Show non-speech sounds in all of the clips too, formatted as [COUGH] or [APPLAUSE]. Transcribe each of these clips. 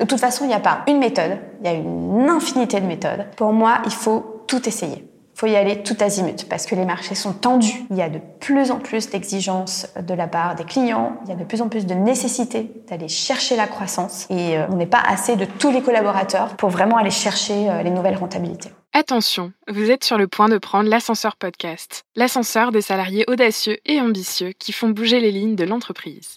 De toute façon, il n'y a pas une méthode, il y a une infinité de méthodes. Pour moi, il faut tout essayer. Il faut y aller tout azimut parce que les marchés sont tendus. Il y a de plus en plus d'exigences de la part des clients. Il y a de plus en plus de nécessité d'aller chercher la croissance. Et euh, on n'est pas assez de tous les collaborateurs pour vraiment aller chercher euh, les nouvelles rentabilités. Attention, vous êtes sur le point de prendre l'ascenseur podcast, l'ascenseur des salariés audacieux et ambitieux qui font bouger les lignes de l'entreprise.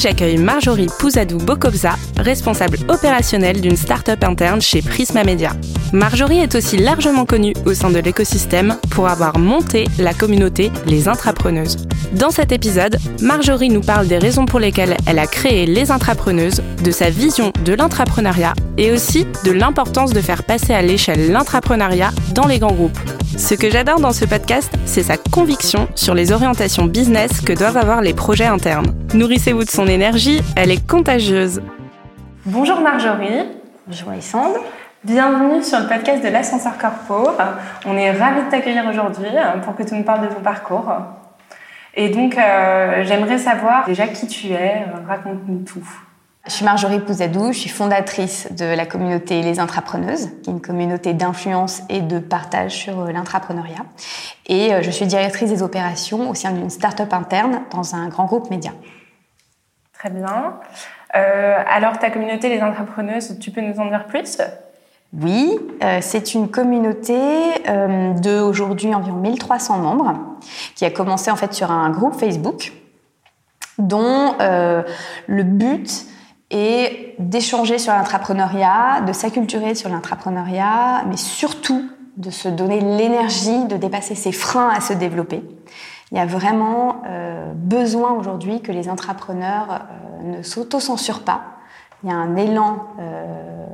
j'accueille Marjorie Pouzadou-Bokobza, responsable opérationnelle d'une start-up interne chez Prisma Media. Marjorie est aussi largement connue au sein de l'écosystème pour avoir monté la communauté Les Intrapreneuses. Dans cet épisode, Marjorie nous parle des raisons pour lesquelles elle a créé Les Intrapreneuses, de sa vision de l'intrapreneuriat et aussi de l'importance de faire passer à l'échelle l'intrapreneuriat dans les grands groupes. Ce que j'adore dans ce podcast, c'est sa conviction sur les orientations business que doivent avoir les projets internes. Nourrissez-vous de son énergie, elle est contagieuse. Bonjour Marjorie. Bonjour Alessandre. Bienvenue sur le podcast de l'Ascenseur Corpo. On est ravis de t'accueillir aujourd'hui pour que tu nous parles de ton parcours. Et donc, euh, j'aimerais savoir déjà qui tu es, raconte-nous tout. Je suis Marjorie Pouzadou, je suis fondatrice de la communauté Les Intrapreneuses, qui est une communauté d'influence et de partage sur euh, l'intrapreneuriat. Et euh, je suis directrice des opérations au sein d'une start-up interne dans un grand groupe média. Très bien. Euh, alors, ta communauté Les Intrapreneuses, tu peux nous en dire plus? Oui, c'est une communauté de aujourd'hui environ 1300 membres qui a commencé en fait sur un groupe Facebook dont le but et d'échanger sur l'entrepreneuriat, de s'acculturer sur l'entrepreneuriat, mais surtout de se donner l'énergie de dépasser ses freins à se développer. Il y a vraiment euh, besoin aujourd'hui que les entrepreneurs euh, ne s'auto-censurent pas. Il y a un élan euh,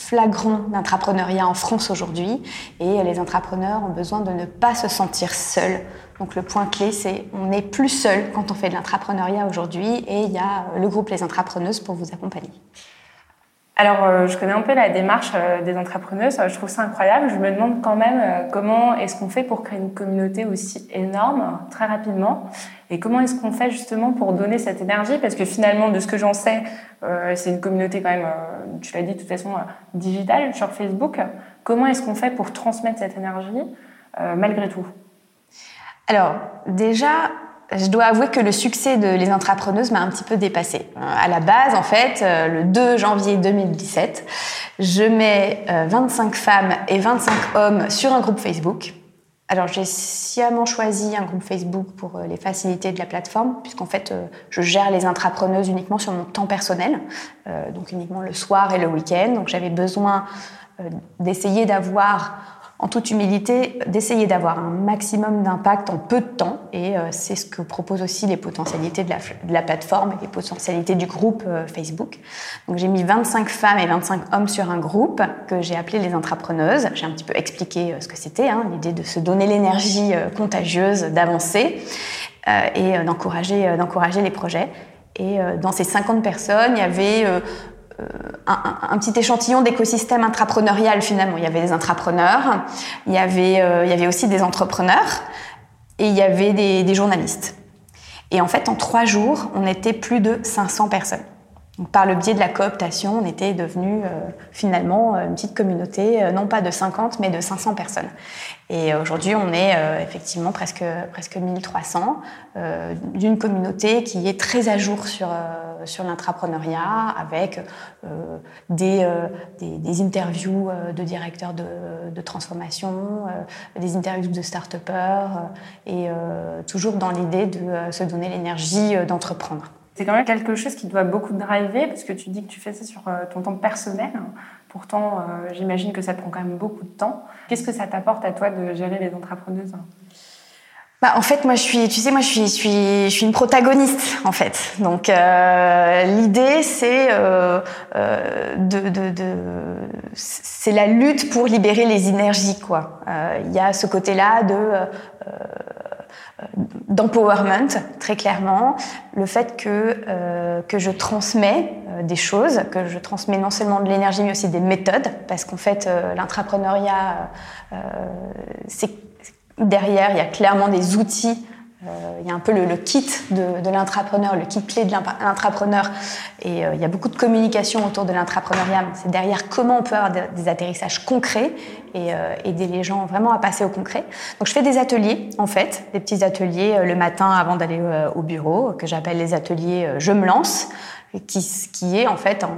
flagrant d'entrepreneuriat en France aujourd'hui. Et les entrepreneurs ont besoin de ne pas se sentir seuls. Donc le point clé, c'est on n'est plus seul quand on fait de l'entrepreneuriat aujourd'hui. Et il y a le groupe Les Entrepreneuses pour vous accompagner. Alors, euh, je connais un peu la démarche euh, des entrepreneuses. Je trouve ça incroyable. Je me demande quand même euh, comment est-ce qu'on fait pour créer une communauté aussi énorme très rapidement et comment est-ce qu'on fait justement pour donner cette énergie? Parce que finalement, de ce que j'en sais, c'est une communauté quand même, tu l'as dit de toute façon, digitale sur Facebook. Comment est-ce qu'on fait pour transmettre cette énergie malgré tout? Alors, déjà, je dois avouer que le succès de Les Intrapreneuses m'a un petit peu dépassé. À la base, en fait, euh, le 2 janvier 2017, je mets 25 euh, femmes et 25 hommes sur un groupe Facebook. Alors, j'ai sciemment choisi un groupe Facebook pour euh, les facilités de la plateforme, puisqu'en fait, je gère les intrapreneuses uniquement sur mon temps personnel, donc uniquement le soir et le week-end. Donc, j'avais besoin d'essayer d'avoir en toute humilité, d'essayer d'avoir un maximum d'impact en peu de temps. Et euh, c'est ce que proposent aussi les potentialités de la, plateforme et les potentialités du groupe euh, Facebook. Donc j'ai mis 25 femmes et 25 hommes sur un groupe que j'ai appelé les intrapreneuses. J'ai un petit peu expliqué euh, ce que c'était, hein, l'idée de se donner l'énergie contagieuse d'avancer et d'encourager, d'encourager les projets. Et dans ces 50 personnes, il y avait euh, un, petit échantillon d'écosystème intrapreneurial finalement. Il y avait des intrapreneurs, il y avait, euh, il y avait aussi des entrepreneurs et il y avait des, journalistes. Et en fait, en trois jours, on était plus de 500 personnes. Par le biais de la cooptation, on était devenu euh, finalement une petite communauté, non pas de 50, mais de 500 personnes. Et aujourd'hui, on est effectivement presque, presque 1300 d'une communauté qui est très à jour sur, sur l'intrapreneuriat avec euh, des, euh, des, interviews euh, de directeurs de, de transformation, des interviews de start-upers et toujours dans l'idée de se donner l'énergie d'entreprendre. C'est quand même quelque chose qui doit beaucoup driver parce que tu dis que tu fais ça sur ton temps personnel. Pourtant, j'imagine que ça prend quand même beaucoup de temps. Qu'est-ce que ça t'apporte à toi de gérer les entrepreneuses bah, en fait, moi, je suis, tu sais, moi, je suis, je suis, je suis une protagoniste, en fait. Donc, euh, l'idée, c'est euh, euh, de, c'est la lutte pour libérer les énergies, quoi. Euh, Il y a ce côté-là de euh, d'empowerment, très clairement, le fait que euh, que je transmets euh, des choses, que je transmets non seulement de l'énergie, mais aussi des méthodes, parce qu'en fait, euh, l'intrapreneuriat, euh, c'est derrière, il y a clairement des outils. Euh, il y a un peu le, le kit de, de l'intrapreneur, le kit clé de l'intrapreneur. Et euh, il y a beaucoup de communication autour de l'intrapreneuriat. C'est derrière comment on peut avoir des, atterrissages concrets et euh, aider les gens vraiment à passer au concret. Donc je fais des ateliers, en fait, des petits ateliers le matin avant d'aller au bureau, que j'appelle les ateliers Je me lance, qui, qui est en fait en,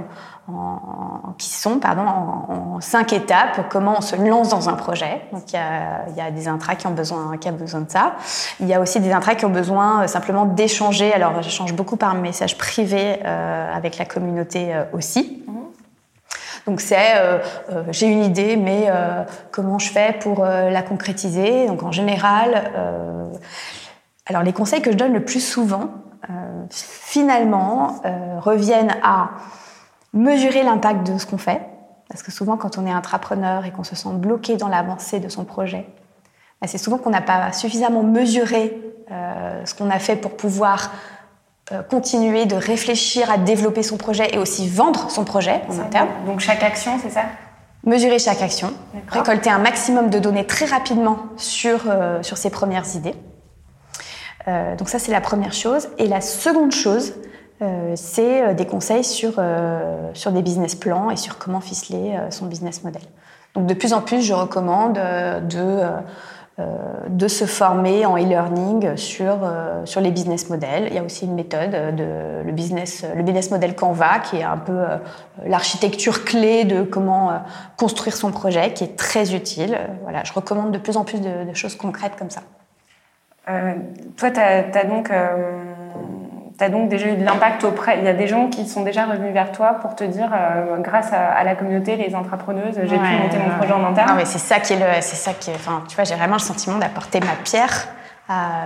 en, qui sont pardon, en, en, cinq étapes, comment on se lance dans un projet. Donc il y a, il y a des intras qui ont, besoin, qui ont besoin de ça. Il y a aussi des intras qui ont besoin euh, simplement d'échanger. Alors j'échange beaucoup par message privé euh, avec la communauté euh, aussi. Donc c'est euh, euh, j'ai une idée, mais euh, comment je fais pour la concrétiser? Donc en général, alors les conseils que je donne le plus souvent, finalement, reviennent à mesurer l'impact de ce qu'on fait. Parce que souvent, quand on est entrepreneur et qu'on se sent bloqué dans l'avancée de son projet, bah, c'est souvent qu'on n'a pas suffisamment mesuré euh, ce qu'on a fait pour pouvoir euh, continuer de réfléchir à développer son projet et aussi vendre son projet en interne. Donc chaque action, c'est ça? Mesurer chaque action, récolter un maximum de données très rapidement sur, euh, sur ses premières idées. Donc ça, c'est la première chose. Et la seconde chose, c'est des conseils sur, euh, sur des business plans et sur comment ficeler euh, son business model. Donc de plus en plus, je recommande de, de se former en e-learning sur, sur les business models. Il y a aussi une méthode, de, le, business, le business model Canva, qui est un peu l'architecture clé de comment construire son projet, qui est très utile. Voilà, je recommande de plus en plus de, choses concrètes comme ça. Euh, toi, tu as, donc euh, tu as donc déjà eu de l'impact auprès. Il y a des gens qui sont déjà revenus vers toi pour te dire, euh, grâce à, à, la communauté, les entrepreneuses, j'ai ouais, pu monter mon projet en interne. Non, mais c'est ça qui est le, c'est ça qui est, enfin, tu vois, j'ai vraiment le sentiment d'apporter ma pierre à,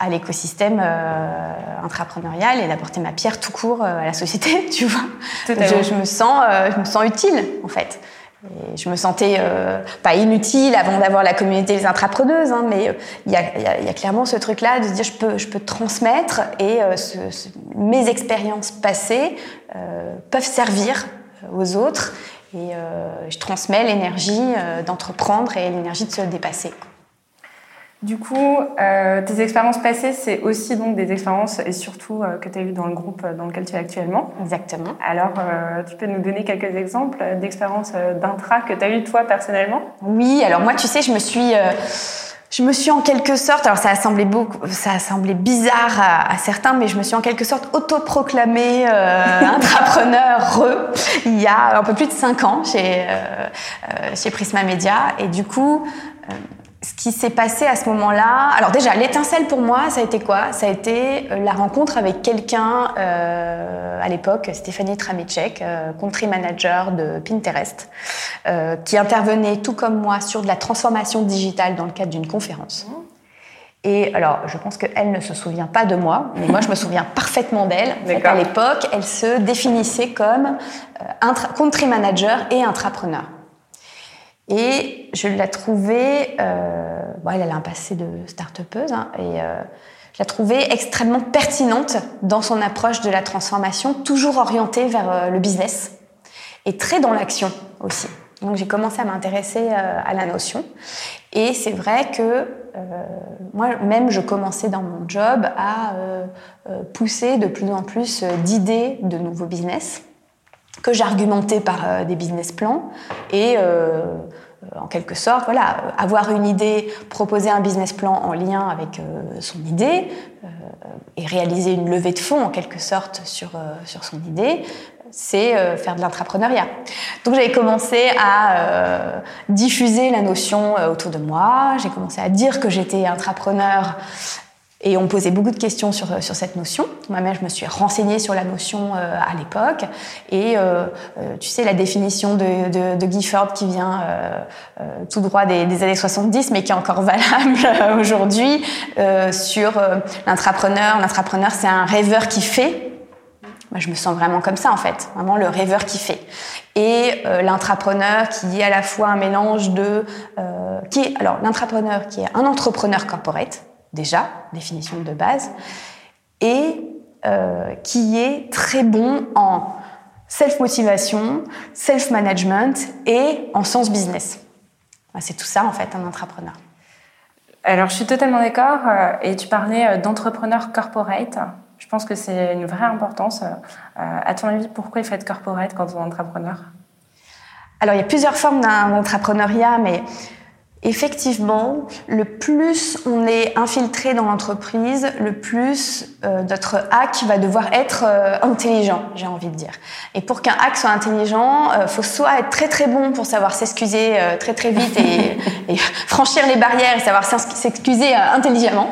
à l'écosystème euh, intrapreneurial et d'apporter ma pierre tout court euh, à la société, [LAUGHS] tu vois. Je, je, me sens, euh, je me sens utile, en fait. Et je me sentais euh, pas inutile avant d'avoir la communauté des intrapreneuses, hein, mais il y, y, a clairement ce truc-là de se dire je peux, je peux transmettre et euh, ce, ce, mes expériences passées euh, peuvent servir aux autres et je transmets l'énergie d'entreprendre et l'énergie de se dépasser. Du coup, euh, tes expériences passées, c'est aussi donc des expériences et surtout euh, que tu as eues dans le groupe dans lequel tu es actuellement. Exactement. Alors, euh, tu peux nous donner quelques exemples d'expériences d'intra que tu as eues toi personnellement? Oui, alors moi, tu sais, je me suis je me suis en quelque sorte, alors ça a semblé beaucoup, ça a semblé bizarre à, à certains, mais je me suis en quelque sorte autoproclamée euh, [LAUGHS] intrapreneur il y a un peu plus de cinq ans chez euh, chez Prisma Media et du coup ce qui s'est passé à ce moment-là, alors déjà l'étincelle pour moi, ça a été quoi? Ça a été la rencontre avec quelqu'un euh, à l'époque, Stéphanie Tramicek, euh, country manager de Pinterest, euh, qui intervenait tout comme moi sur de la transformation digitale dans le cadre d'une conférence. Et alors, je pense qu'elle ne se souvient pas de moi, mais moi, je me souviens parfaitement d'elle. En fait, à l'époque, elle se définissait comme country manager et intrapreneur. Et je la trouvais, euh, bon, elle a un passé de start-upeuse, hein, et euh, je la trouvais extrêmement pertinente dans son approche de la transformation, toujours orientée vers euh, le business et très dans l'action aussi. Donc j'ai commencé à m'intéresser euh, à la notion. Et c'est vrai que euh, moi-même, je commençais dans mon job à pousser de plus en plus d'idées de nouveaux business que j'argumentais par des business plans et en quelque sorte, voilà, avoir une idée, proposer un business plan en lien avec euh, son idée euh, et réaliser une levée de fonds en quelque sorte sur, euh, sur son idée, c'est faire de l'intrapreneuriat. Donc j'avais commencé à diffuser la notion autour de moi, j'ai commencé à dire que j'étais intrapreneur Et on posait beaucoup de questions sur, sur cette notion. Moi-même, je me suis renseignée sur la notion euh, à l'époque. Et euh, euh, tu sais, la définition de, de, de Gifford qui vient tout droit des, des, années 70, mais qui est encore valable aujourd'hui, sur l'intrapreneur. L'intrapreneur, c'est un rêveur qui fait. Moi, je me sens vraiment comme ça, en fait. Vraiment le rêveur qui fait. Et l'intrapreneur qui est à la fois un mélange de... qui est, alors, l'intrapreneur qui est un entrepreneur corporate, déjà, définition de base, et euh, qui est très bon en self-motivation, self-management et en sens business. C'est tout ça, en fait, un entrepreneur. Alors, je suis totalement d'accord. Euh, et tu parlais euh, d'entrepreneur corporate. Je pense que c'est une vraie importance. À ton avis, pourquoi il faut être corporate quand on est entrepreneur? Alors, il y a plusieurs formes d'entrepreneuriat, mais Effectivement, le plus on est infiltré dans l'entreprise, le plus euh, notre hack va devoir être euh, intelligent, j'ai envie de dire. Et pour qu'un hack soit intelligent, il euh, faut soit être très très bon pour savoir s'excuser très très vite et, [LAUGHS] et, franchir les barrières et savoir s'excuser intelligemment,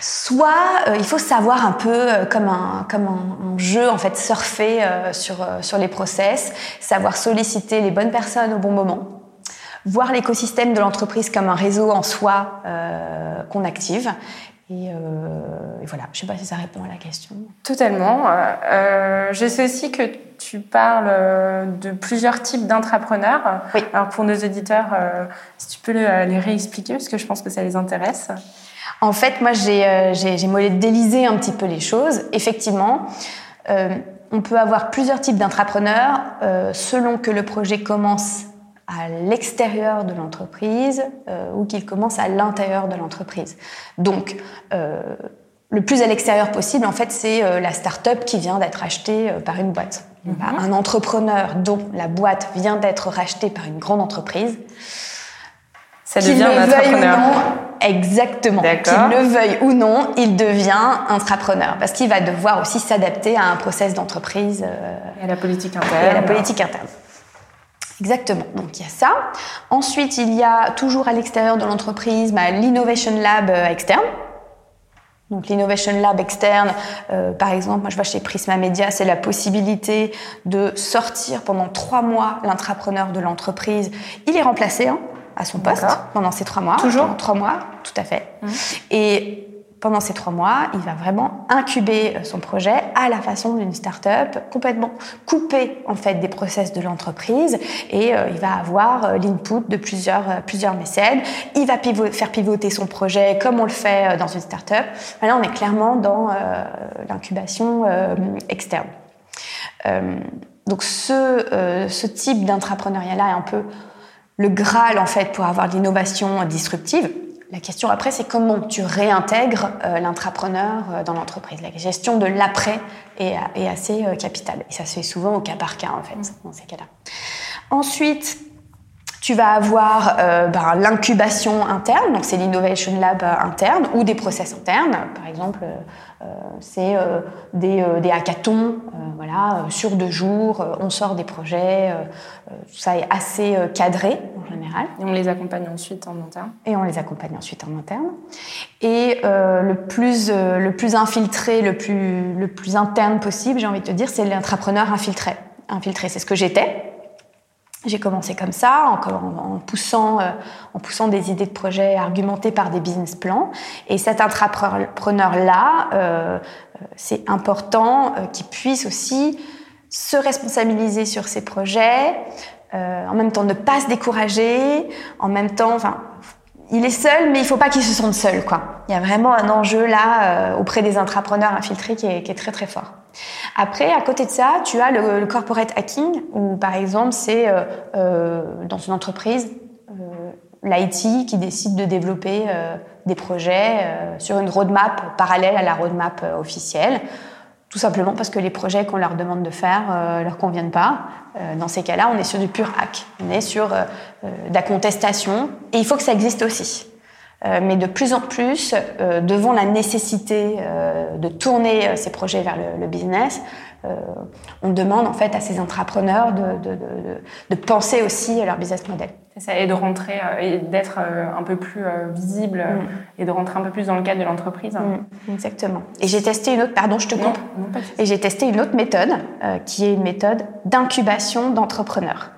soit il faut savoir un peu comme un comme un, un, jeu en fait surfer sur sur les process, savoir solliciter les bonnes personnes au bon moment voir l'écosystème de l'entreprise comme un réseau en soi euh, qu'on active. Et, euh, et, voilà, je ne sais pas si ça répond à la question. Totalement. Euh, je sais aussi que tu parles de plusieurs types d'entrepreneurs. Oui. Alors pour nos auditeurs, euh, si tu peux les réexpliquer, parce que je pense que ça les intéresse. En fait, moi, j'ai euh, modélisé un petit peu les choses. Effectivement, euh, on peut avoir plusieurs types d'entrepreneurs selon que le projet commence à l'extérieur de l'entreprise euh, ou qu'il commence à l'intérieur de l'entreprise. Donc, euh, le plus à l'extérieur possible, en fait, c'est euh, la start-up qui vient d'être achetée par une boîte. Mm -hmm. Un entrepreneur dont la boîte vient d'être rachetée par une grande entreprise. Ça devient un entrepreneur. Non, exactement. Qu'il le veuille ou non, il devient entrepreneur parce qu'il va devoir aussi s'adapter à un process d'entreprise. et à la politique interne. Et à la politique interne. Exactement. Donc il y a ça. Ensuite, il y a toujours à l'extérieur de l'entreprise bah, l'Innovation Lab euh, externe. Donc l'Innovation Lab externe, euh, par exemple, moi je vois chez Prisma Media, c'est la possibilité de sortir pendant trois mois l'intrapreneur de l'entreprise. Il est remplacé hein, à son poste pendant ces trois mois. Toujours Trois mois, tout à fait. Mmh. Et pendant ces trois mois, il va vraiment incuber euh, son projet à la façon d'une start-up, complètement coupé en fait des process de l'entreprise et euh, il va avoir euh, l'input de plusieurs, plusieurs mécènes. Il va faire pivoter son projet comme on le fait dans une start-up. Là, on est clairement dans l'incubation externe. donc ce, type d'entrepreneuriat-là est un peu le Graal en fait pour avoir l'innovation disruptive. La question après, c'est comment tu réintègres euh, l'intrapreneur euh, dans l'entreprise? La gestion de l'après est, est, assez euh, capitale. Et ça se fait souvent au cas par cas, en fait, mmh. dans ces cas-là. Ensuite, tu vas avoir euh, ben, l'incubation interne, donc c'est l'innovation lab interne ou des process internes. Par exemple, euh, c'est euh, des, des, hackathons, voilà, sur deux jours, on sort des projets. ça est assez cadré en général. Et on les accompagne ensuite en interne. Et on les accompagne ensuite en interne. Et le plus le plus infiltré, le plus le plus interne possible, j'ai envie de te dire, c'est l'entrepreneur infiltré. Infiltré, c'est ce que j'étais j'ai commencé comme ça, en, poussant, euh, en poussant des idées de projet argumentées par des business plans. Et cet entrepreneur-là, euh, c'est important euh, qu'il puisse aussi se responsabiliser sur ses projets, euh, en même temps ne pas se décourager, en même temps, enfin, il est seul, mais il faut pas qu'il se sente seul, quoi. Il y a vraiment un enjeu là euh, auprès des entrepreneurs infiltrés qui est, très très fort. Après, à côté de ça, tu as le, corporate hacking, où par exemple, c'est euh, euh, dans une entreprise euh, l'IT qui décide de développer euh, des projets sur une roadmap parallèle à la roadmap officielle. Tout simplement parce que les projets qu'on leur demande de faire euh, leur conviennent pas. Dans ces cas-là, on est sur du pur hack. On est sur de la contestation. Et il faut que ça existe aussi. Euh, mais de plus en plus, euh, devant la nécessité euh, de tourner ces projets vers le, le business, on demande en fait à ces entrepreneurs de, de, de, de, penser aussi à leur business model. Ça, et de rentrer et d'être un peu plus visible mm. et de rentrer un peu plus dans le cadre de l'entreprise. Mm. Exactement. Et j'ai testé une autre, pardon, je te coupe. et j'ai testé une autre méthode qui est une méthode d'incubation d'entrepreneurs.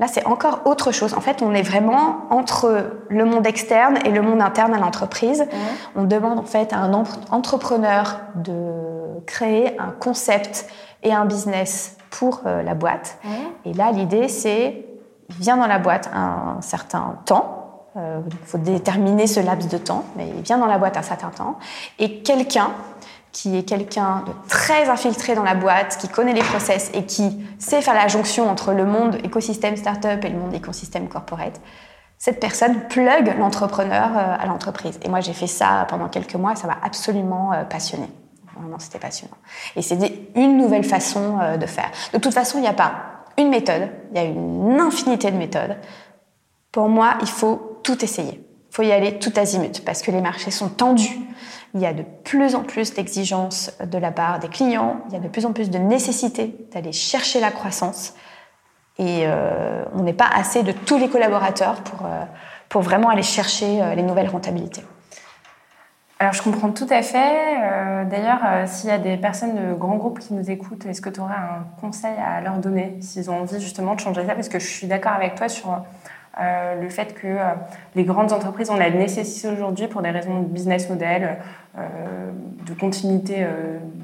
Là, c'est encore autre chose. En fait, on est vraiment entre le monde externe et le monde interne à l'entreprise. Mmh. On demande en fait à un entrepreneur de créer un concept et un business pour euh, la boîte. Mmh. Et là, l'idée, c'est il vient dans la boîte un, certain temps. Il euh, faut déterminer ce laps de temps, mais il vient dans la boîte un certain temps. Et quelqu'un qui est quelqu'un de très infiltré dans la boîte, qui connaît les process et qui sait faire la jonction entre le monde écosystème startup et le monde écosystème corporate, cette personne plug l'entrepreneur euh, à l'entreprise. Et moi, j'ai fait ça pendant quelques mois ça m'a absolument euh, passionné. Vraiment, c'était passionnant. Et c'est une nouvelle façon euh, de faire. De toute façon, il n'y a pas une méthode, il y a une infinité de méthodes. Pour moi, il faut tout essayer. Il faut y aller tout azimut parce que les marchés sont tendus. Il y a de plus en plus d'exigences de la part des clients, il y a de plus en plus de nécessité d'aller chercher la croissance. Et euh, on n'est pas assez de tous les collaborateurs pour, euh, pour vraiment aller chercher euh, les nouvelles rentabilités. Alors je comprends tout à fait. D'ailleurs, s'il y a des personnes de grands groupes qui nous écoutent, est-ce que tu aurais un conseil à leur donner s'ils ont envie justement de changer ça? Parce que je suis d'accord avec toi sur euh, le fait que euh, les grandes entreprises ont la nécessité aujourd'hui, pour des raisons de business model, euh, de continuité,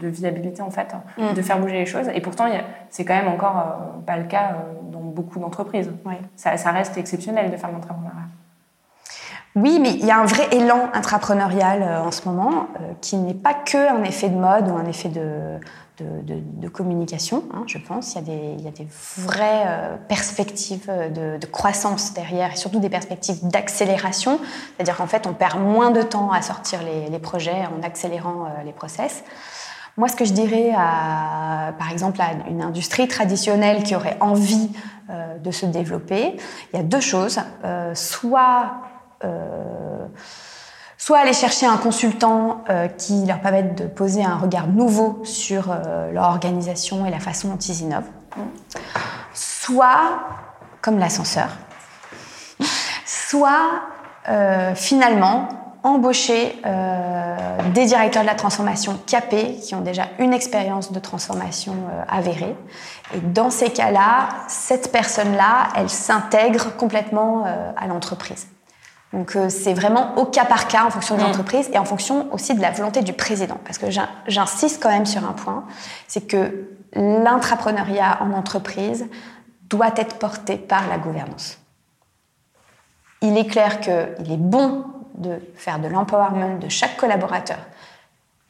de viabilité en fait, mm. de faire bouger les choses. Et pourtant, c'est quand même encore pas le cas dans beaucoup d'entreprises. Ça, ça, reste exceptionnel de faire l'entrepreneuriat. Oui, mais il y a un vrai élan intrapreneurial en ce moment qui n'est pas que un effet de mode ou un effet de, de, communication, hein, je pense. Il y a des, il y a des vraies euh, perspectives de, croissance derrière et surtout des perspectives d'accélération. C'est-à-dire qu'en fait, on perd moins de temps à sortir les, projets en accélérant euh, les process. Moi, ce que je dirais, à, par exemple, à une industrie traditionnelle qui aurait envie euh, de se développer, il y a deux choses. soit soit aller chercher un consultant euh, qui leur permette de poser un regard nouveau sur euh, leur organisation et la façon dont ils innovent, soit, comme l'ascenseur, soit euh, finalement embaucher des directeurs de la transformation capés qui ont déjà une expérience de transformation avérée. Et dans ces cas-là, cette personne-là, elle s'intègre complètement à l'entreprise. Donc euh, c'est vraiment au cas par cas en fonction des mm. entreprises et en fonction aussi de la volonté du président. Parce que j'insiste quand même sur un point, c'est que l'intrapreneuriat en entreprise doit être porté par la gouvernance. Il est clair qu'il est bon de faire de l'empowerment de chaque collaborateur,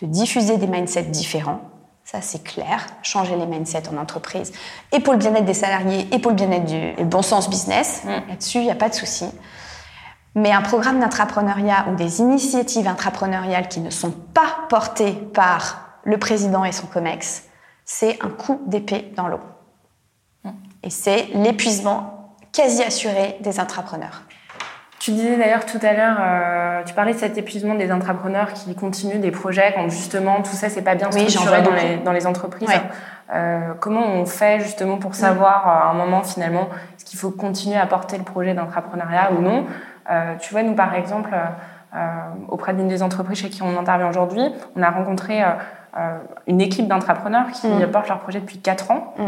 de diffuser des mindsets différents. Ça, c'est clair. Changer les mindsets en entreprise. Et pour le bien-être des salariés, et pour le bien-être du bon sens business. Mm. Là-dessus, il n'y a pas de souci. Mais un programme d'intrapreneuriat ou des initiatives intrapreneuriales qui ne sont pas portées par le président et son COMEX, c'est un coup d'épée dans l'eau. Et c'est l'épuisement quasi assuré des intrapreneurs. Tu disais d'ailleurs tout à l'heure, euh, tu parlais de cet épuisement des intrapreneurs qui continuent des projets quand justement tout ça c'est pas bien structuré oui, dans, les, dans, les, entreprises. Euh, comment on fait justement pour savoir euh, à un moment finalement est-ce qu'il faut continuer à porter le projet d'intrapreneuriat ou non? Tu vois, nous, par exemple, euh, auprès d'une des entreprises chez qui on intervient aujourd'hui, on a rencontré euh, une équipe d'entrepreneurs qui mm. portent leur projet depuis 4 ans. Mm.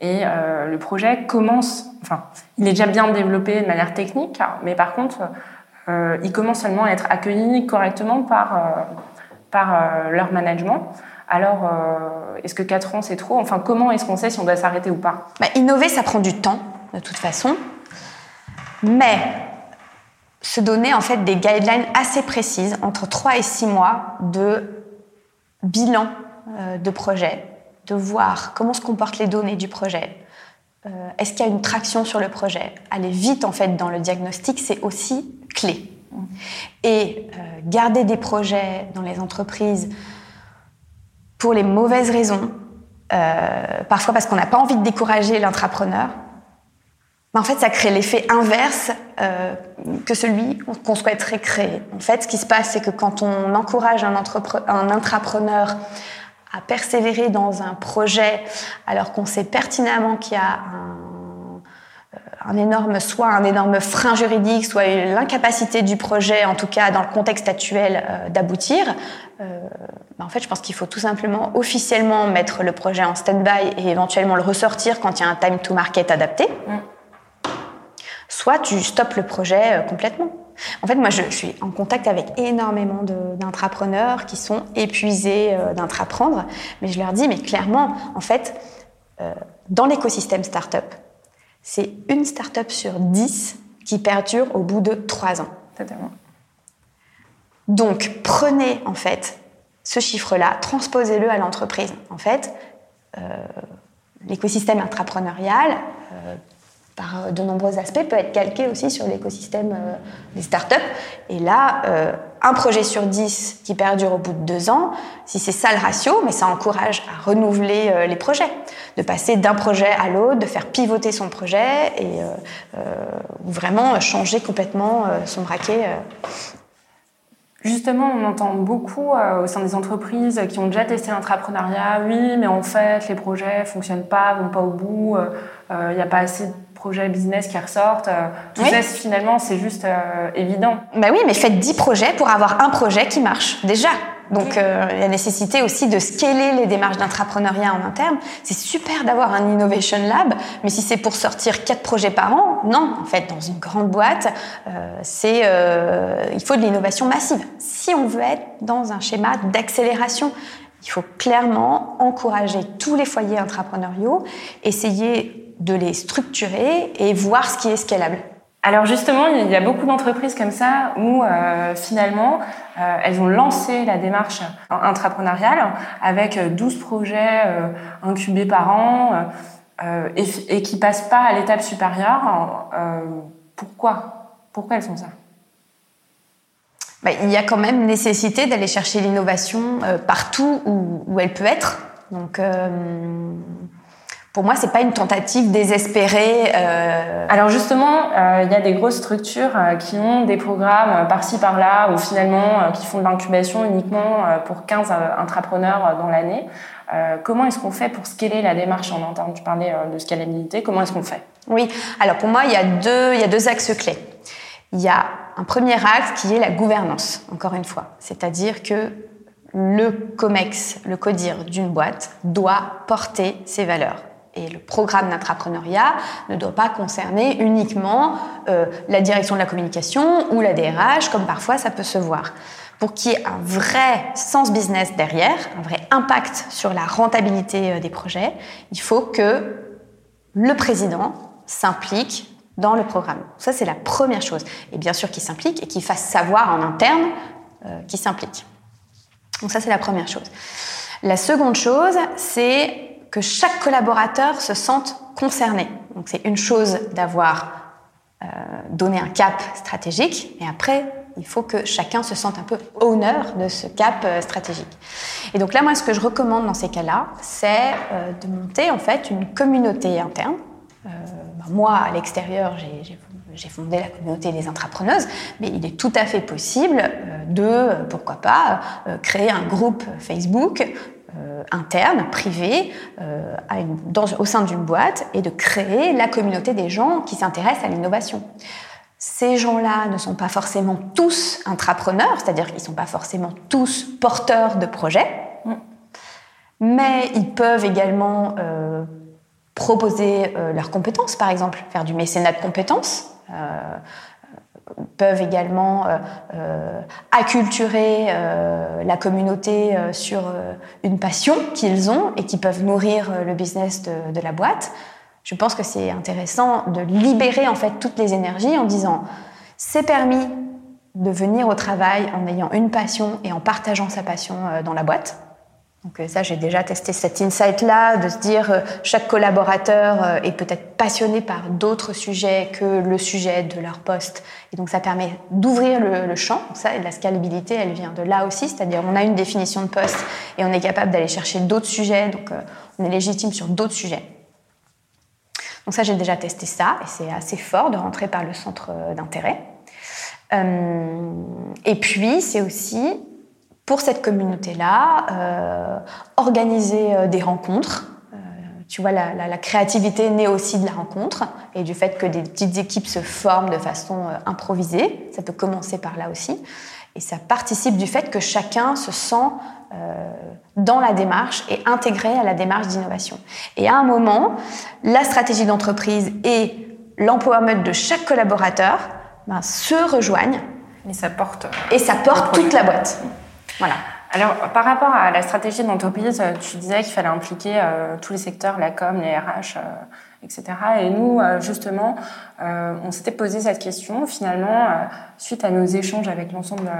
Et le projet commence, enfin, il est déjà bien développé de manière technique, mais par contre, il commence seulement à être accueilli correctement par, par leur management. Alors, est-ce que 4 ans, c'est trop? Enfin, comment est-ce qu'on sait si on doit s'arrêter ou pas? Bah, Innover, ça prend du temps, de toute façon. Mais se donner en fait des guidelines assez précises, entre 3 et 6 mois de bilan euh, de projet, de voir comment se comportent les données du projet. Euh, est-ce qu'il y a une traction sur le projet? Aller vite en fait dans le diagnostic, c'est aussi clé. Et euh, garder des projets dans les entreprises pour les mauvaises raisons, parfois parce qu'on n'a pas envie de décourager l'entrepreneur, en fait, ça crée l'effet inverse euh, que celui qu'on souhaiterait créer. En fait, ce qui se passe, c'est que quand on encourage un, intrapreneur à persévérer dans un projet, alors qu'on sait pertinemment qu'il y a un, énorme, soit un énorme frein juridique, soit l'incapacité du projet, en tout cas dans le contexte actuel, euh, d'aboutir, euh, bah, en fait, je pense qu'il faut tout simplement officiellement mettre le projet en stand-by et éventuellement le ressortir quand il y a un time to market adapté. Mm soit tu stoppes le projet euh, complètement. En fait, moi, je, suis en contact avec énormément d'intrapreneurs qui sont épuisés euh, d'intraprendre, mais je leur dis, mais clairement, en fait, euh, dans l'écosystème startup, c'est une startup sur dix qui perdure au bout de trois ans. Totalement. Donc, prenez en fait ce chiffre-là, transposez-le à l'entreprise. En fait, l'écosystème intrapreneurial, par euh, de nombreux aspects, peut être calqué aussi sur l'écosystème euh, des startups. Et là, euh, un projet sur dix qui perdure au bout de deux ans, si c'est ça le ratio, mais ça encourage à renouveler les projets, de passer d'un projet à l'autre, de faire pivoter son projet et vraiment changer complètement son braquet. Justement, on entend beaucoup au sein des entreprises qui ont déjà testé l'entrepreneuriat, oui, mais en fait, les projets fonctionnent pas, vont pas au bout, il n'y a pas assez projets business qui ressortent. Euh, tout ça, finalement, c'est juste euh, évident. Bah oui, mais faites 10 projets pour avoir un projet qui marche, déjà. Donc, euh, la nécessité aussi de scaler les démarches d'intrapreneuriat en interne. C'est super d'avoir un Innovation Lab, mais si c'est pour sortir quatre projets par an, non. En fait, dans une grande boîte, c'est il faut de l'innovation massive. Si on veut être dans un schéma d'accélération, il faut clairement encourager tous les foyers intrapreneuriaux, essayer de les structurer et voir ce qui est scalable. Alors justement, il y a beaucoup d'entreprises comme ça où euh, finalement, euh, elles ont lancé la démarche intrapreneuriale avec 12 projets euh, incubés par an et, et, qui passent pas à l'étape supérieure. pourquoi? Pourquoi elles font ça? Bah, Il y a quand même nécessité d'aller chercher l'innovation partout où, où, elle peut être. Donc pour moi, c'est pas une tentative désespérée. Euh... Alors justement, euh, il y a des grosses structures euh, qui ont des programmes par-ci par-là, ou finalement euh, qui font de l'incubation uniquement pour 15 intrapreneurs dans l'année. comment est-ce qu'on fait pour scaler la démarche? En interne Tu parlais de scalabilité. Comment est-ce qu'on fait? Oui. Alors pour moi, il y a deux, il y a deux axes clés. Il y a un premier axe qui est la gouvernance. Encore une fois, c'est-à-dire que le COMEX, le CODIR d'une boîte, doit porter ses valeurs et le programme d'intrapreneuriat ne doit pas concerner uniquement euh, la direction de la communication ou la DRH, comme parfois ça peut se voir. Pour qu'il y ait un vrai sens business derrière, un vrai impact sur la rentabilité euh, des projets, il faut que le président s'implique dans le programme. Ça, c'est la première chose. Et bien sûr qu'il s'implique et qu'il fasse savoir en interne euh, qu'il s'implique. Donc ça, c'est la première chose. La seconde chose, c'est que chaque collaborateur se sente concerné. Donc c'est une chose d'avoir euh, donné un cap stratégique, et après, il faut que chacun se sente un peu honneur de ce cap euh, stratégique. Et donc là, moi, ce que je recommande dans ces cas-là, c'est euh, de monter en fait une communauté interne. Ben, moi, à l'extérieur, j'ai fondé la communauté des intrapreneuses, mais il est tout à fait possible de, pourquoi pas, créer un groupe Facebook euh, interne, privé, euh, au sein d'une boîte et de créer la communauté des gens qui s'intéressent à l'innovation. Ces gens-là ne sont pas forcément tous intrapreneurs, c'est-à-dire qu'ils ne sont pas forcément tous porteurs de projets, mm. mais ils peuvent également euh, proposer leurs compétences, par exemple, faire du mécénat de compétences peuvent également euh, euh, acculturer euh, la communauté sur une passion qu'ils ont et qui peuvent nourrir le business de, la boîte. Je pense que c'est intéressant de libérer en fait toutes les énergies en disant c'est permis de venir au travail en ayant une passion et en partageant sa passion dans la boîte. Donc euh, ça, j'ai déjà testé cet insight-là, de se dire euh, chaque collaborateur euh, est peut-être passionné par d'autres sujets que le sujet de leur poste. Et donc ça permet d'ouvrir le, champ. ça, la scalabilité, elle vient de là aussi, c'est-à-dire on a une définition de poste et on est capable d'aller chercher d'autres sujets, donc on est légitime sur d'autres sujets. Donc ça, j'ai déjà testé ça et c'est assez fort de rentrer par le centre d'intérêt. et puis, c'est aussi pour cette communauté-là, euh, organiser euh, des rencontres. Euh, tu vois, la, la, créativité naît aussi de la rencontre et du fait que des petites équipes se forment de façon improvisée. Ça peut commencer par là aussi. Et ça participe du fait que chacun se sent dans la démarche et intégré à la démarche d'innovation. Et à un moment, la stratégie d'entreprise et l'empowerment de chaque collaborateur ben, se rejoignent. Et ça porte. Et ça porte toute la boîte. Voilà. Alors, par rapport à la stratégie d'entreprise, euh, tu disais qu'il fallait impliquer euh, tous les secteurs, la com, les RH, euh, etc. Et nous, justement, on s'était posé cette question. Finalement, suite à nos échanges avec l'ensemble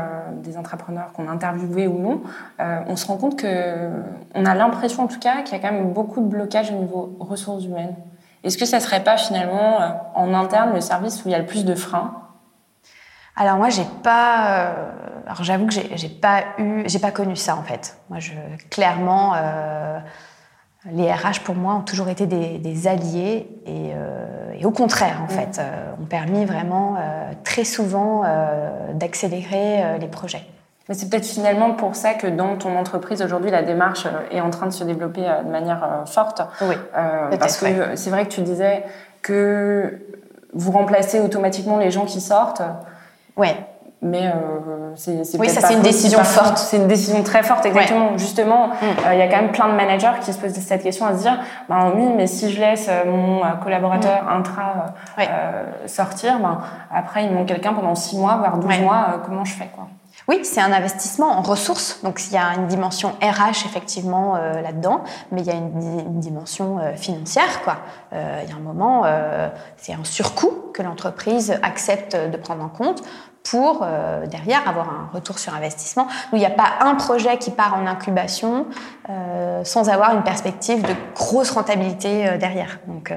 des entrepreneurs qu'on a interviewés ou non, on se rend compte que on a l'impression, en tout cas, qu'il y a quand même beaucoup de blocages au niveau ressources humaines. Est-ce que ça serait pas finalement en interne le service où il y a le plus de freins alors moi j'ai pas, alors j'avoue que j'ai pas eu, j'ai pas connu ça en fait. Moi je clairement, euh, les RH pour moi ont toujours été des, alliés euh, et, au contraire en fait euh, ont permis vraiment très souvent d'accélérer les projets. Mais c'est peut-être finalement pour ça que dans ton entreprise aujourd'hui, la démarche est en train de se développer de manière forte. Oui. parce que c'est vrai que tu disais que vous remplacez automatiquement les gens qui sortent. Ouais. Mais euh, c'est oui, ça c'est une décision forte. C'est une décision très forte, exactement. Justement, mm. euh, il y a quand même plein de managers qui se posent cette question à se dire, ben oui, mais si je laisse euh, mon collaborateur mm. intra sortir, ben après il manque quelqu'un pendant 6 mois, voire 12 mois, comment je fais quoi? Oui, c'est un investissement en ressources. Donc, il y a une dimension RH effectivement là-dedans, mais il y a une, dimension financière. Quoi. il y a un moment, c'est un surcoût que l'entreprise accepte de prendre en compte pour euh, derrière avoir un retour sur investissement. Où il n'y a pas un projet qui part en incubation euh, sans avoir une perspective de grosse rentabilité euh, derrière. Donc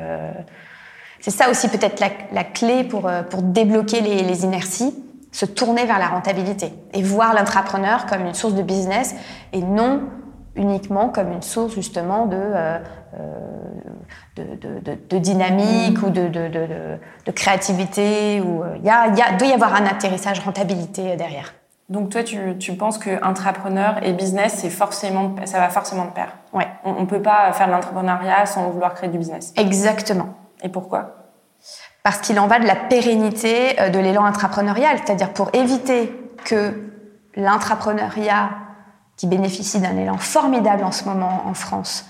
c'est ça aussi peut-être la, clé pour, pour débloquer les, les, inerties, se tourner vers la rentabilité et voir l'intrapreneur comme une source de business et non uniquement comme une source justement de de, dynamique ou de, de, créativité. Ou il euh, y a, y doit y avoir un atterrissage rentabilité derrière. Donc toi, tu, tu penses que entrepreneur et business, c'est forcément, ça va forcément de pair. Ouais. On, ne peut pas faire de l'entrepreneuriat sans vouloir créer du business. Exactement. Et pourquoi? Parce qu'il en va de la pérennité euh, de l'élan intrapreneurial, c'est-à-dire pour éviter que l'intrapreneuriat, qui bénéficie d'un élan formidable en ce moment en France,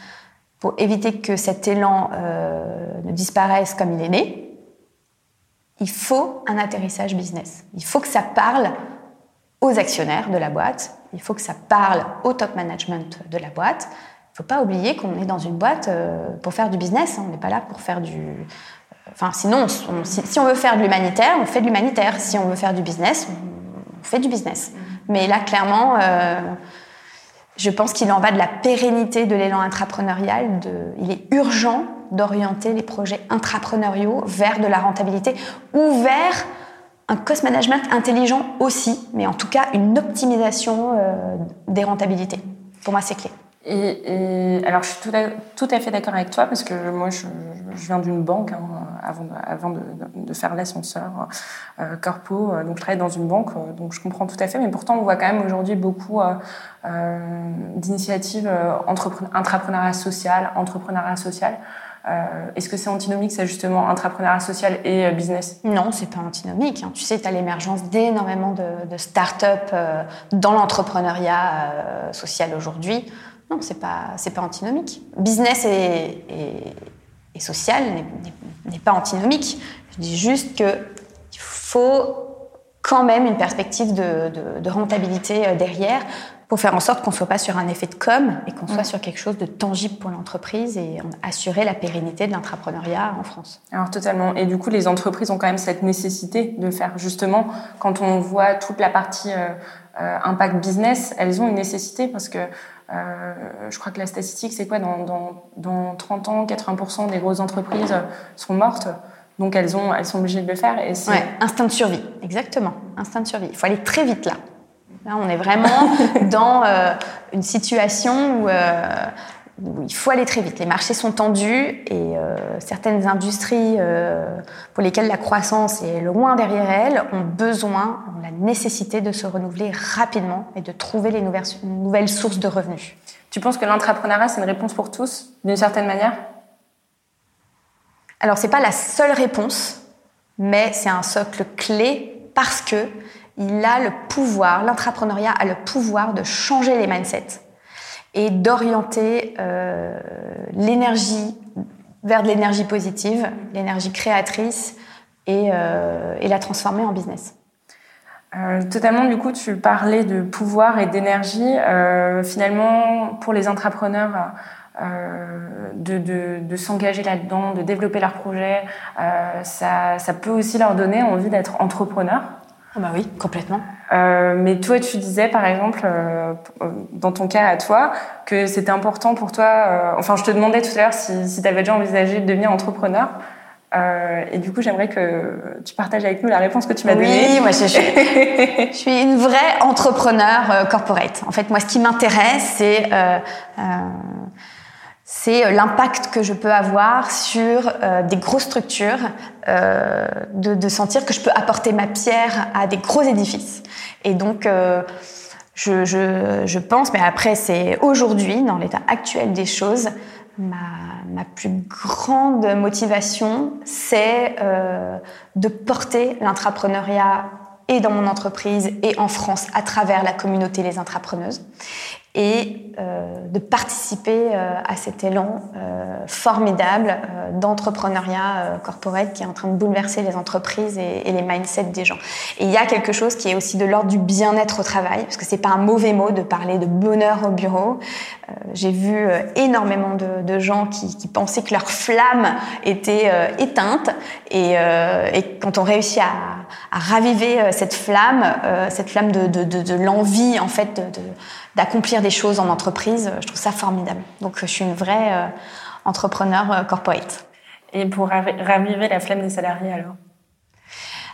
pour éviter que cet élan euh, ne disparaisse comme il est né, il faut un atterrissage business. Il faut que ça parle aux actionnaires de la boîte, il faut que ça parle au top management de la boîte. Il ne faut pas oublier qu'on est dans une boîte euh, pour faire du business, hein. on n'est pas là pour faire du... Euh, sinon, si, on veut faire de l'humanitaire, on fait de l'humanitaire. Si on veut faire du business, on fait du business. Mais là, clairement, je pense qu'il en va de la pérennité de l'élan intrapreneurial. Il est urgent d'orienter les projets intrapreneuriaux vers de la rentabilité ou vers un cost management intelligent aussi, mais en tout cas une optimisation euh, des rentabilités. Pour moi, c'est clé. Et, alors, je suis tout à, fait d'accord avec toi parce que moi, je, viens d'une banque hein, avant, de, faire l'ascenseur euh, corpo. Donc, je travaille dans une banque, euh, donc je comprends tout à fait. Mais pourtant, on voit quand même aujourd'hui beaucoup euh d'initiatives intrapreneuriat social, entrepreneuriat social. Est-ce que c'est antinomique, ça justement, intrapreneuriat social et business? Non, c'est pas antinomique. Hein. Tu sais, tu as l'émergence d'énormément de, de start-up dans l'entrepreneuriat social aujourd'hui. Non, c'est pas c'est pas antinomique. Business et, et, social n'est pas antinomique. Je dis juste que il faut quand même une perspective de, de, rentabilité euh, derrière pour faire en sorte qu'on soit pas sur un effet de com et qu'on soit mm. sur quelque chose de tangible pour l'entreprise et assurer la pérennité de l'intrapreneuriat en France. Alors totalement. Et du coup, les entreprises ont quand même cette nécessité de faire justement, quand on voit toute la partie euh, impact business, elles ont une nécessité parce que euh, je crois que la statistique, c'est quoi dans, dans, dans, 30 ans, 80% des grosses entreprises sont mortes. Donc elles, ont, elles sont obligées de le faire. Et ouais, instinct de survie, exactement. Instinct de survie. Il faut aller très vite là. Là, on est vraiment [LAUGHS] dans euh, une situation où euh, où il faut aller très vite. Les marchés sont tendus et euh, certaines industries euh, pour lesquelles la croissance est loin derrière elles ont besoin, ont la nécessité de se renouveler rapidement et de trouver les nouvelles, nouvelles sources de revenus. Tu penses que l'entrepreneuriat, c'est une réponse pour tous, d'une certaine manière? Alors, c'est pas la seule réponse, mais c'est un socle clé parce que il a le pouvoir, l'entrepreneuriat a le pouvoir de changer les mindsets et d'orienter euh, l'énergie vers de l'énergie positive, l'énergie créatrice, et, euh, la transformer en business. Euh, totalement, du coup, tu parlais de pouvoir et d'énergie. Finalement, pour les entrepreneurs, de, s'engager là-dedans, de développer leur projet, ça, ça, peut aussi leur donner envie d'être entrepreneur. Oh bah oui, complètement. Euh, mais toi, tu disais, par exemple, euh, dans ton cas à toi, que c'était important pour toi. Euh, enfin, je te demandais tout à l'heure si, si tu avais déjà envisagé de devenir entrepreneur. Euh, et du coup, j'aimerais que tu partages avec nous la réponse que tu m'as donnée. Oui, moi, je, je, [LAUGHS] je, suis une vraie entrepreneur corporate. En fait, moi, ce qui m'intéresse, c'est c'est euh, l'impact que je peux avoir sur euh, des grosses structures, euh, de, sentir que je peux apporter ma pierre à des gros édifices. Et donc, je, pense, mais après, c'est aujourd'hui, dans l'état actuel des choses, ma, ma plus grande motivation, c'est de porter l'entrepreneuriat et dans mon entreprise et en France à travers la communauté Les Intrapreneuses et euh, de participer euh, à cet élan euh, formidable euh, d'entrepreneuriat euh, corporate qui est en train de bouleverser les entreprises et, et, les mindsets des gens. Et il y a quelque chose qui est aussi de l'ordre du bien-être au travail, parce que c'est pas un mauvais mot de parler de bonheur au bureau. Euh, j'ai vu énormément de, de gens qui, qui, pensaient que leur flamme était éteinte, et, et, quand on réussit à, à raviver cette flamme, cette flamme de, de, de, l'envie en fait de d'accomplir des choses en entreprise. Je trouve ça formidable. Donc, je suis une vraie euh, entrepreneur euh, corporate. Et pour raviver la flamme des salariés, alors?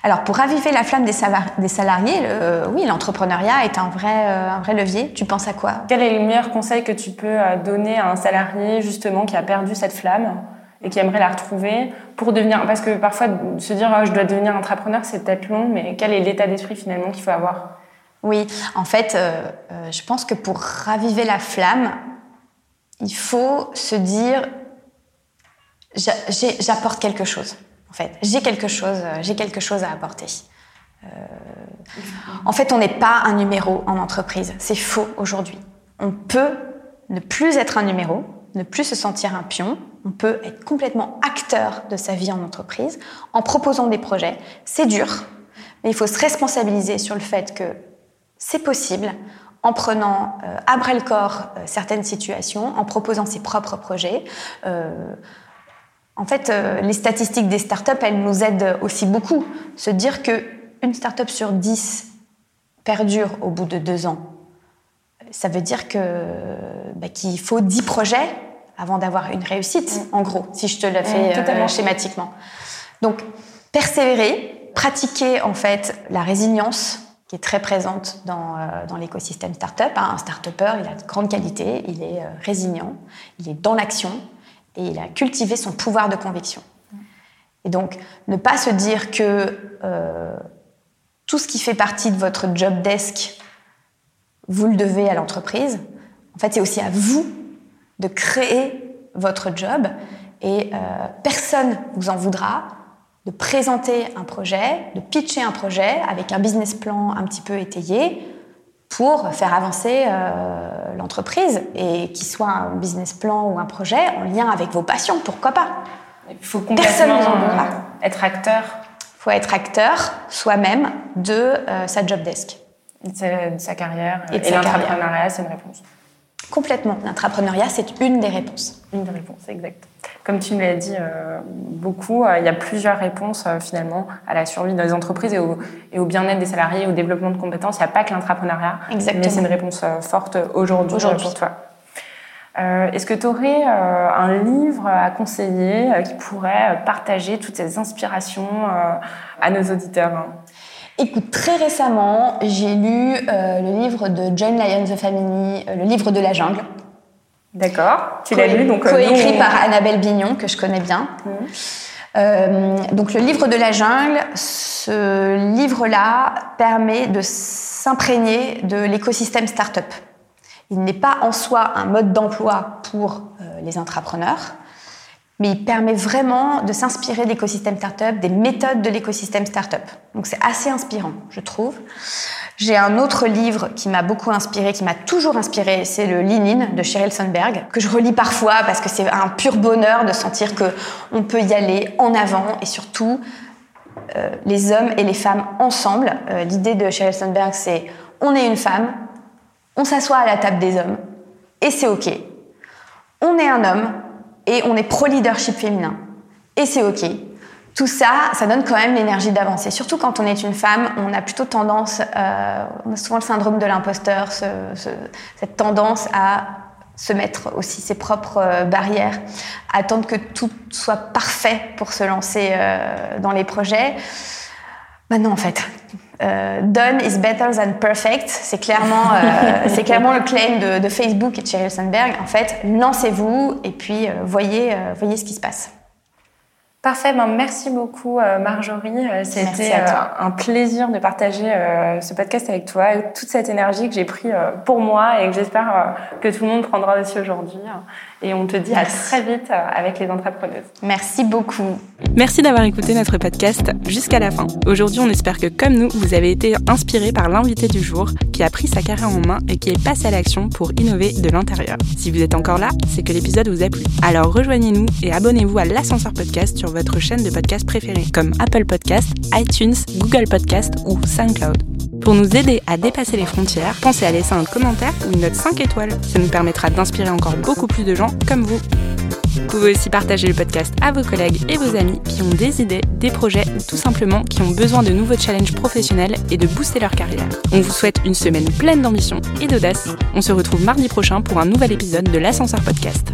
Alors, pour raviver la flamme des, des salariés, le, oui, l'entrepreneuriat est un vrai, euh, un vrai levier. Tu penses à quoi? Quel est le meilleur conseil que tu peux donner à un salarié, justement, qui a perdu cette flamme et qui aimerait la retrouver pour devenir... Parce que parfois, se dire oh, je dois devenir entrepreneur », c'est peut-être long, mais quel est l'état d'esprit, finalement, qu'il faut avoir? Oui, en fait, euh, euh, je pense que pour raviver la flamme, il faut se dire j'apporte quelque chose. En fait, j'ai quelque chose, euh, à apporter. En fait, on n'est pas un numéro en entreprise. C'est faux aujourd'hui. On peut ne plus être un numéro, ne plus se sentir un pion. On peut être complètement acteur de sa vie en entreprise en proposant des projets. C'est dur, mais il faut se responsabiliser sur le fait que c'est possible en prenant euh, à bras le corps euh, certaines situations, en proposant ses propres projets. Euh, en fait, les statistiques des startups, elles nous aident aussi beaucoup. Se dire que une startup sur dix perdure au bout de deux ans, ça veut dire que bah, qu'il faut dix projets avant d'avoir une réussite, mm. en gros, si je te le fais mmh, schématiquement. Donc, persévérer, pratiquer en fait la résilience, qui est très présente dans, euh, dans l'écosystème startup. Hein. Un start-upper, il a de grandes qualités, il est euh, résilient, il est dans l'action et il a cultivé son pouvoir de conviction. Et donc, ne pas se dire que euh, tout ce qui fait partie de votre job desk, vous le devez à l'entreprise. En fait, c'est aussi à vous de créer votre job et euh, personne vous en voudra de présenter un projet, de pitcher un projet avec un business plan un petit peu étayé pour faire avancer euh, l'entreprise et qu'il soit un business plan ou un projet en lien avec vos passions, pourquoi pas? Il faut complètement euh, être acteur. Il faut être acteur soi-même de euh, sa job desk. De sa, carrière. Et, et l'entrepreneuriat, c'est une réponse. Complètement. L'entrepreneuriat, c'est une des réponses. Une des réponses, exact. Comme tu me l'as dit euh, beaucoup, euh, il y a plusieurs réponses euh, finalement à la survie des entreprises et au, bien-être des salariés, au développement de compétences. Il n'y a pas que l'entrepreneuriat, mais c'est une réponse forte aujourd'hui pour toi. Est-ce que tu aurais un livre à conseiller qui pourrait partager toutes ces inspirations à nos auditeurs hein? Écoute, très récemment, j'ai lu euh, le livre de John Lyon The Family, euh, le livre de la jungle. D'accord. Tu l'as lu donc. Coécrit par Annabelle Bignon que je connais bien. Euh, donc le livre de la jungle, ce livre-là permet de s'imprégner de l'écosystème start-up. Il n'est pas en soi un mode d'emploi pour euh, les intrapreneurs, mais il permet vraiment de s'inspirer de l'écosystème start-up, des méthodes de l'écosystème start-up. Donc c'est assez inspirant, je trouve. J'ai un autre livre qui m'a beaucoup inspiré, qui m'a toujours inspiré, c'est le Lean de Sheryl Sandberg, que je relis parfois parce que c'est un pur bonheur de sentir que on peut y aller en avant et surtout euh, les hommes et les femmes ensemble. Euh, l'idée de Sheryl Sandberg, c'est on est une femme, on s'assoit à la table des hommes et c'est ok. On est un homme et on est pro-leadership féminin et c'est ok tout ça, ça donne quand même l'énergie d'avancer. Surtout quand on est une femme, on a plutôt tendance, euh, on a souvent le syndrome de l'imposteur, cette tendance à se mettre aussi ses propres euh, barrières, attendre que tout soit parfait pour se lancer euh, dans les projets. Bah non, en fait. done is better than perfect. C'est clairement, [LAUGHS] c'est clairement le claim de, de, Facebook et de Sheryl Sandberg. En fait, lancez-vous et puis voyez, voyez ce qui se passe. Parfait, ben merci beaucoup euh, Marjorie. Euh, c'était euh, un plaisir de partager ce podcast avec toi et toute cette énergie que j'ai pris pour moi et que j'espère que tout le monde prendra aussi aujourd'hui. Et on te dit à très vite avec les entrepreneuses. Merci beaucoup. Merci d'avoir écouté notre podcast jusqu'à la fin. Aujourd'hui, on espère que comme nous, vous avez été inspirés par l'invité du jour qui a pris sa carrière en main et qui est passé à l'action pour innover de l'intérieur. Si vous êtes encore là, c'est que l'épisode vous a plu. Alors rejoignez-nous et abonnez-vous à l'ascenseur podcast sur votre chaîne de podcast préférée comme Apple Podcast, iTunes, Google Podcast ou SoundCloud. Pour nous aider à dépasser les frontières, pensez à laisser un commentaire ou une note 5 étoiles. Ça nous permettra d'inspirer encore beaucoup plus de gens comme vous. Vous pouvez aussi partager le podcast à vos collègues et vos amis qui ont des idées, des projets ou tout simplement qui ont besoin de nouveaux challenges professionnels et de booster leur carrière. On vous souhaite une semaine pleine d'ambition et d'audace. On se retrouve mardi prochain pour un nouvel épisode de l'Ascenseur Podcast.